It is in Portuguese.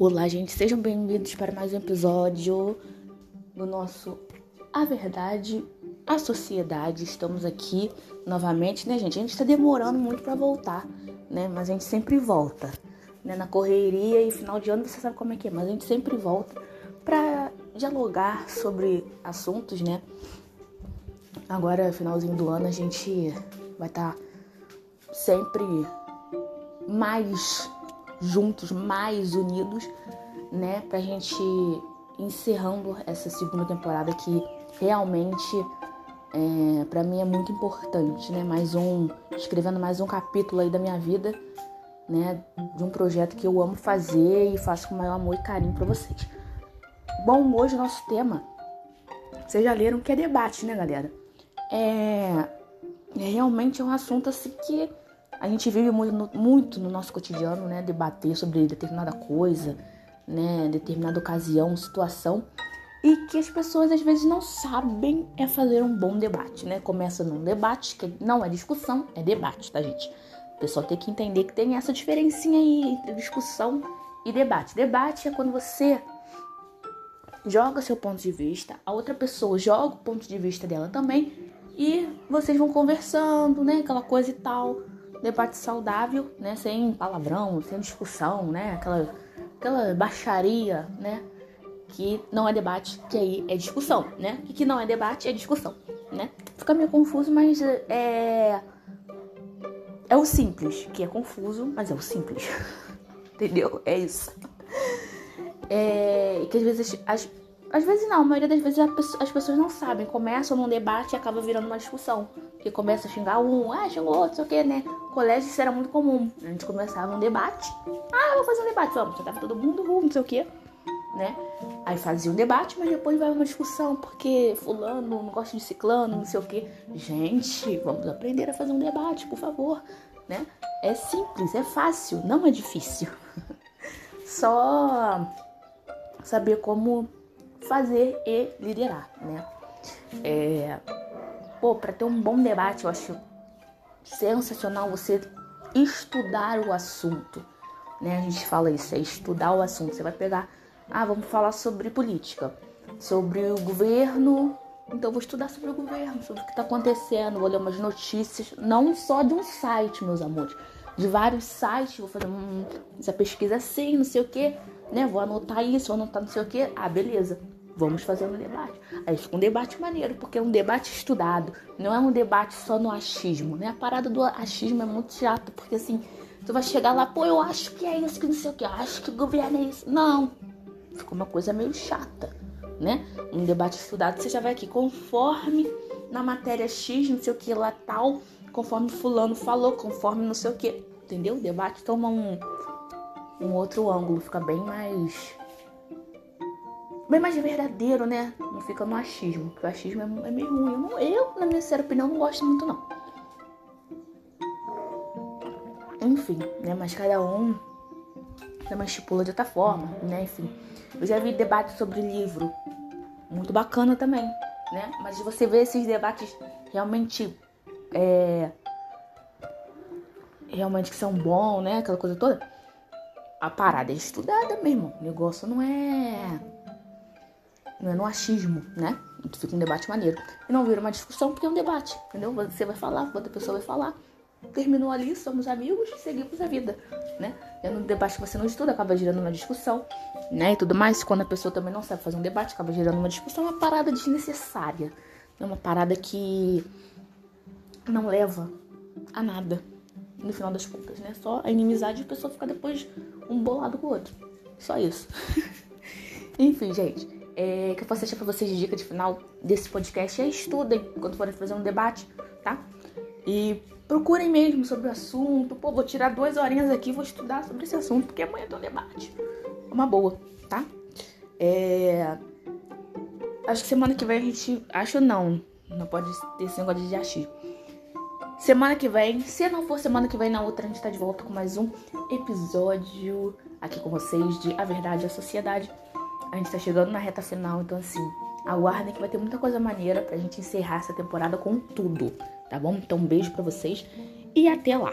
Olá, gente, sejam bem-vindos para mais um episódio do nosso A Verdade, a Sociedade. Estamos aqui novamente, né, gente? A gente está demorando muito para voltar, né? Mas a gente sempre volta, né? Na correria e final de ano você sabe como é que é, mas a gente sempre volta para dialogar sobre assuntos, né? Agora, finalzinho do ano, a gente vai estar tá sempre mais juntos, mais unidos, né? Pra gente encerrando essa segunda temporada que realmente é, para mim é muito importante, né? Mais um, escrevendo mais um capítulo aí da minha vida, né? De um projeto que eu amo fazer e faço com o maior amor e carinho para vocês. Bom, hoje o nosso tema, vocês já leram que é debate, né, galera? É, é realmente um assunto assim que a gente vive muito no, muito no nosso cotidiano, né? Debater sobre determinada coisa, né? Determinada ocasião, situação. E que as pessoas às vezes não sabem é fazer um bom debate, né? Começa num debate, que não é discussão, é debate, tá, gente? O pessoal tem que entender que tem essa diferencinha aí entre discussão e debate. Debate é quando você joga seu ponto de vista, a outra pessoa joga o ponto de vista dela também e vocês vão conversando, né? Aquela coisa e tal debate saudável, né? Sem palavrão, sem discussão, né? Aquela, aquela baixaria, né? Que não é debate, que aí é discussão, né? E que não é debate, é discussão, né? Fica meio confuso, mas é. É o simples, que é confuso, mas é o simples. Entendeu? É isso. É, que às vezes as, às vezes não, a maioria das vezes as pessoas não sabem, começam num debate e acaba virando uma discussão. Que começa a xingar um, ah, xingou outro, sei o que, né? colégio isso era muito comum. A gente começava um debate. Ah, vou fazer um debate, vamos, tava todo mundo, não sei o que, né? Aí fazia um debate, mas depois vai uma discussão, porque fulano não gosta de ciclano, não sei o que. Gente, vamos aprender a fazer um debate, por favor, né? É simples, é fácil, não é difícil. Só saber como fazer e liderar, né? É, pô, para ter um bom debate, eu acho sensacional você estudar o assunto, né? A gente fala isso, é estudar o assunto. Você vai pegar, ah, vamos falar sobre política, sobre o governo. Então vou estudar sobre o governo, sobre o que está acontecendo, vou ler umas notícias, não só de um site, meus amores, de vários sites, vou fazer hum, essa pesquisa assim, não sei o que, né? Vou anotar isso, vou anotar não sei o que. Ah, beleza. Vamos fazer um debate. Aí fica um debate maneiro, porque é um debate estudado. Não é um debate só no achismo, né? A parada do achismo é muito chata, porque assim, tu vai chegar lá, pô, eu acho que é isso, que não sei o que, eu acho que o governo é isso. Não. Fica uma coisa meio chata, né? Um debate estudado, você já vai aqui, conforme na matéria X, não sei o que lá tal, conforme fulano falou, conforme não sei o que. Entendeu? O debate toma um, um outro ângulo, fica bem mais bem mais verdadeiro, né? Não fica no achismo, porque o achismo é, é meio ruim. Eu, não, eu, na minha sincera opinião, não gosto muito, não. Enfim, né? Mas cada um também estipula de outra forma, né? Enfim. Eu já vi debates sobre livro. Muito bacana também, né? Mas você vê esses debates realmente. É, realmente que são bons, né? Aquela coisa toda. A parada é estudada mesmo. O negócio não é não é no achismo, né? Fica um debate maneiro. E não vira uma discussão porque é um debate, entendeu? Você vai falar, outra pessoa vai falar. Terminou ali, somos amigos, seguimos a vida, né? É no debate que você não estuda, acaba gerando uma discussão, né? E tudo mais. Quando a pessoa também não sabe fazer um debate, acaba gerando uma discussão, uma parada desnecessária. É uma parada que não leva a nada, no final das contas, né? Só a inimizade e a pessoa fica depois um bolado com o outro. Só isso. Enfim, gente é, que eu posso deixar pra vocês de dica de final desse podcast é estudem quando forem fazer um debate, tá? E procurem mesmo sobre o assunto. Pô, vou tirar duas horinhas aqui vou estudar sobre esse assunto, porque amanhã tem um debate. Uma boa, tá? É... Acho que semana que vem a gente. Acho não. Não pode ter esse negócio de achismo. Semana que vem, se não for semana que vem, na outra a gente tá de volta com mais um episódio aqui com vocês de A Verdade e a Sociedade. A gente tá chegando na reta final, então assim, aguardem que vai ter muita coisa maneira pra gente encerrar essa temporada com tudo, tá bom? Então um beijo para vocês e até lá.